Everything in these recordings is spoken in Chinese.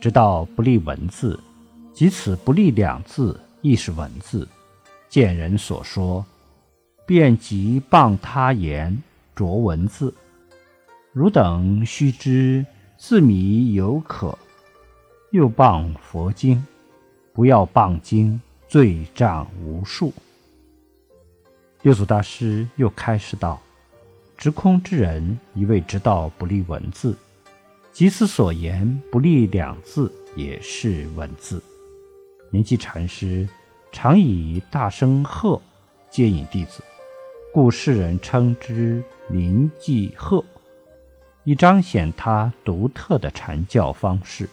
直到不立文字，即此不立两字，亦是文字。见人所说，便即谤他言，着文字。汝等须知，自迷犹可，又谤佛经，不要谤经，罪障无数。”六祖大师又开示道。执空之人，一味知道不立文字，即此所言不立两字，也是文字。灵济禅师常以大声喝接引弟子，故世人称之灵济喝，以彰显他独特的禅教方式。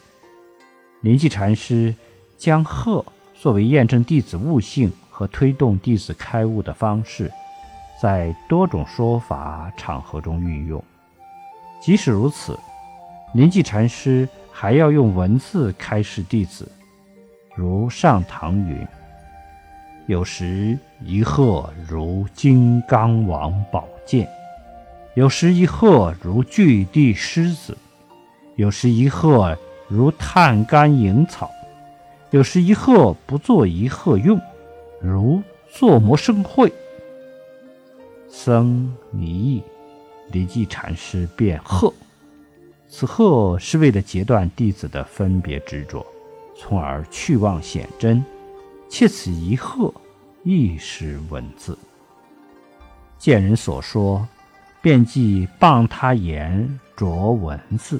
灵济禅师将喝作为验证弟子悟性和推动弟子开悟的方式。在多种说法场合中运用。即使如此，临济禅师还要用文字开示弟子，如上堂云：“有时一鹤如金刚王宝剑，有时一鹤如巨地狮子，有时一鹤如炭干萤草，有时一鹤不作一鹤用，如作魔生会。”僧尼意，李济禅师便鹤，此喝是为了截断弟子的分别执着，从而去妄显真。且此一喝，亦是文字。见人所说，便即谤他言着文字。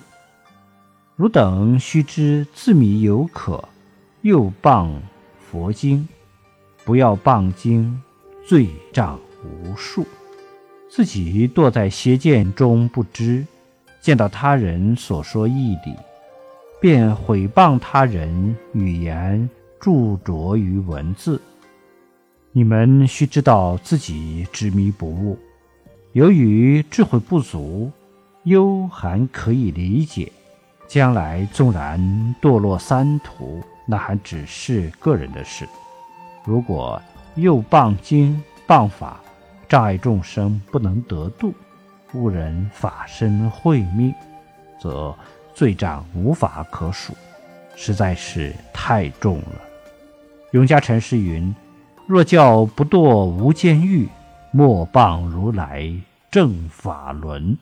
汝等须知，自迷犹可，又谤佛经，不要谤经，罪障无数。自己堕在邪见中不知，见到他人所说义理，便毁谤他人语言，著着于文字。你们须知道自己执迷不悟，由于智慧不足，忧还可以理解。将来纵然堕落三途，那还只是个人的事。如果又谤经谤法，障碍众生不能得度，故人法身慧命，则罪障无法可数，实在是太重了。永嘉禅师云：“若教不堕无间狱，莫谤如来正法轮。”